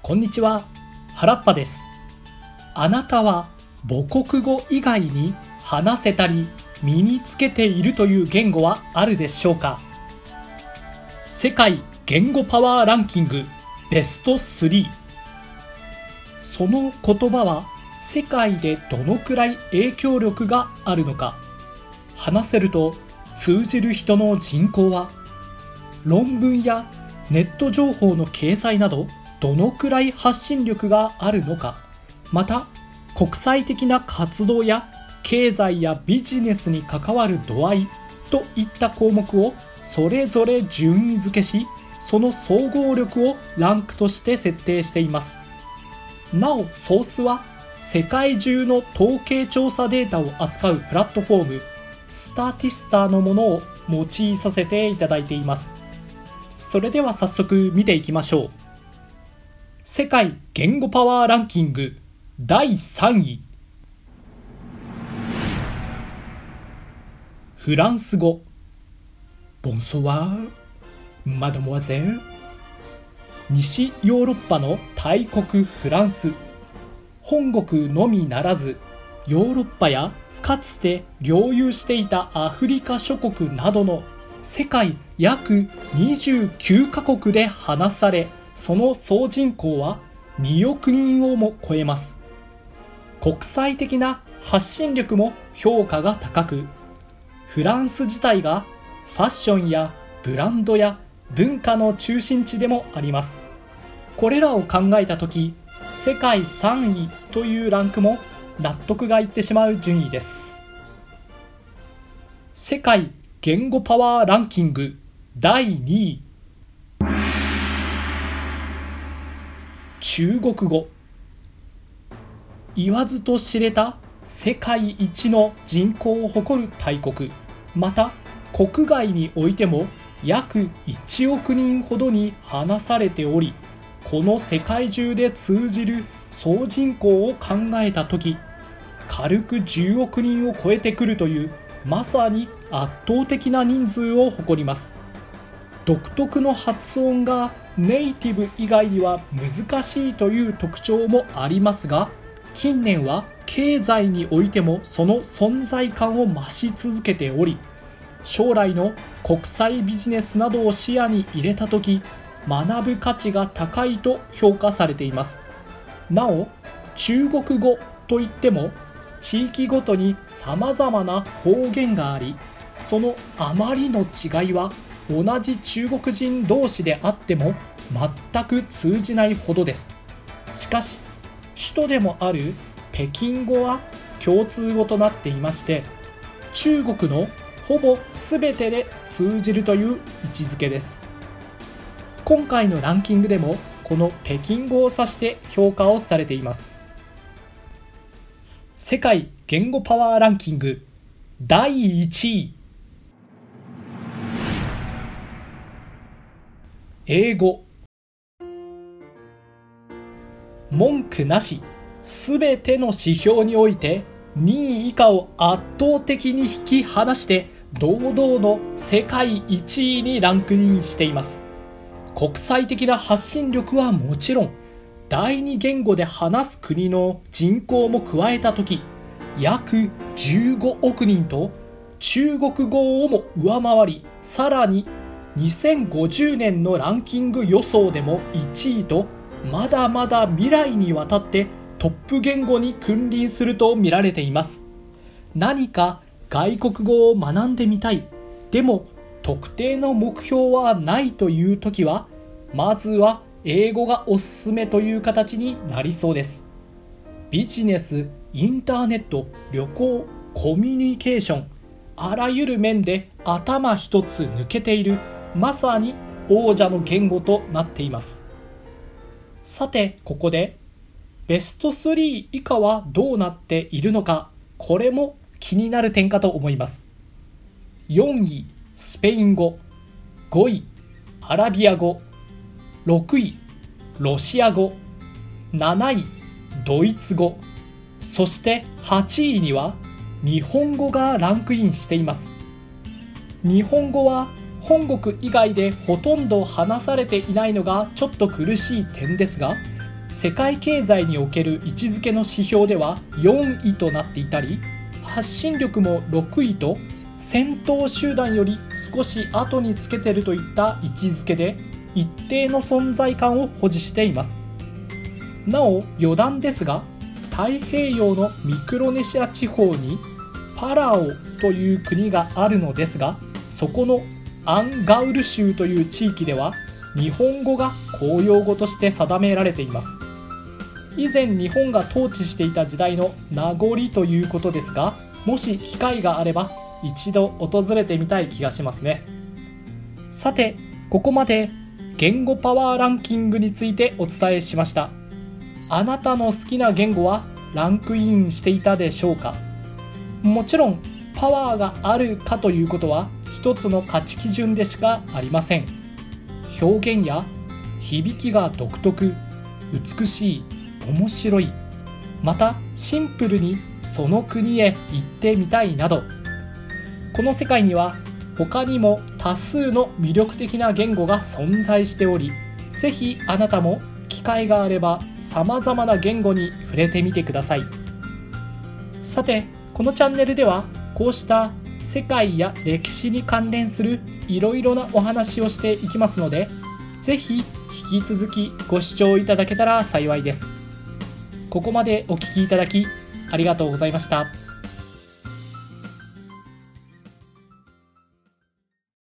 こんにちは。原っぱです。あなたは母国語以外に話せたり身につけているという言語はあるでしょうか？世界言語パワーランキングベスト3その言葉は世界でどのくらい影響力があるのか？話せると通じる人の人口は論文やネット情報の掲載などどのくらい発信力があるのか。また国際的な活動や経済やビジネスに関わる度合いといった項目をそれぞれ順位付けしその総合力をランクとして設定しています。なおソースは世界中の統計調査データを扱うプラットフォームスタティスターのものを用いさせていただいています。それでは早速見ていきましょう。世界言語パワーランキング第3位。フランス語。ボンソワーマドモアゼル西ヨーロッパの大国フランス。本国のみならずヨーロッパやかつて領有していたアフリカ諸国などの世界約29カ国で話されその総人口は2億人をも超えます。国際的な発信力も評価が高くフランス自体がファッションやブランドや文化の中心地でもあります。これらを考えた時世界3位というランクも納得がいってしまう順位です。世界言語パワーランキング第2位。中国語言わずと知れた世界一の人口を誇る大国また国外においても約1億人ほどに話されておりこの世界中で通じる総人口を考えた時軽く10億人を超えてくるというまさに圧倒的な人数を誇ります。独特の発音がネイティブ以外には難しいという特徴もありますが近年は経済においてもその存在感を増し続けており将来の国際ビジネスなどを視野に入れた時学ぶ価値が高いと評価されています。なお中国語といっても地域ごとにさまざまな方言がありそのあまりの違いは同じ中国人同士であっても全く通じないほどです。しかし首都でもある北京語は共通語となっていまして中国のほぼ全てで通じるという位置づけです。今回のランキングでもこの北京語を指して評価をされています。世界言語パワーランキング第1位。英語。文句なし。すべての指標において2位以下を圧倒的に引き離して堂々の世界1位にランクインしています。国際的な発信力はもちろん第二言語で話す国の人口も加えた時約15億人と中国語をも上回りさらに2050年のランキング予想でも1位とまだまだ未来にわたってトップ言語に君臨すると見られています。何か外国語を学んでみたい。でも特定の目標はないという時はまずは英語がおすすめという形になりそうです。ビジネスインターネット旅行コミュニケーションあらゆる面で頭一つ抜けているまさに王者の言語となっています。さてここでベスト3以下はどうなっているのかこれも気になる点かと思います。4位スペイン語5位アラビア語6位ロシア語7位ドイツ語そして8位には日本語がランクインしています。日本語は本国以外でほとんど話されていないのがちょっと苦しい点ですが世界経済における位置づけの指標では4位となっていたり発信力も6位と先頭集団より少し後につけてるといった位置づけで一定の存在感を保持しています。なお余談ですが太平洋のミクロネシア地方にパラオという国があるのですがそこのアンガウル州という地域では日本語が公用語として定められています。以前日本が統治していた時代の名残ということですがもし機会があれば一度訪れてみたい気がしますね。さてここまで言語パワーランキングについてお伝えしました。あなたの好きな言語はランクインしていたでしょうか？もちろんパワーがあるかということは一つの価値基準でしかありません。表現や響きが独特美しい面白いまたシンプルにその国へ行ってみたいなど。この世界には他にも多数の魅力的な言語が存在しており是非あなたも機会があれば様々な言語に触れてみてください。さてこのチャンネルではこうした世界や歴史に関連するいろいろなお話をしていきますので是非引き続きご視聴いただけたら幸いですここまでお聴きいただきありがとうございました。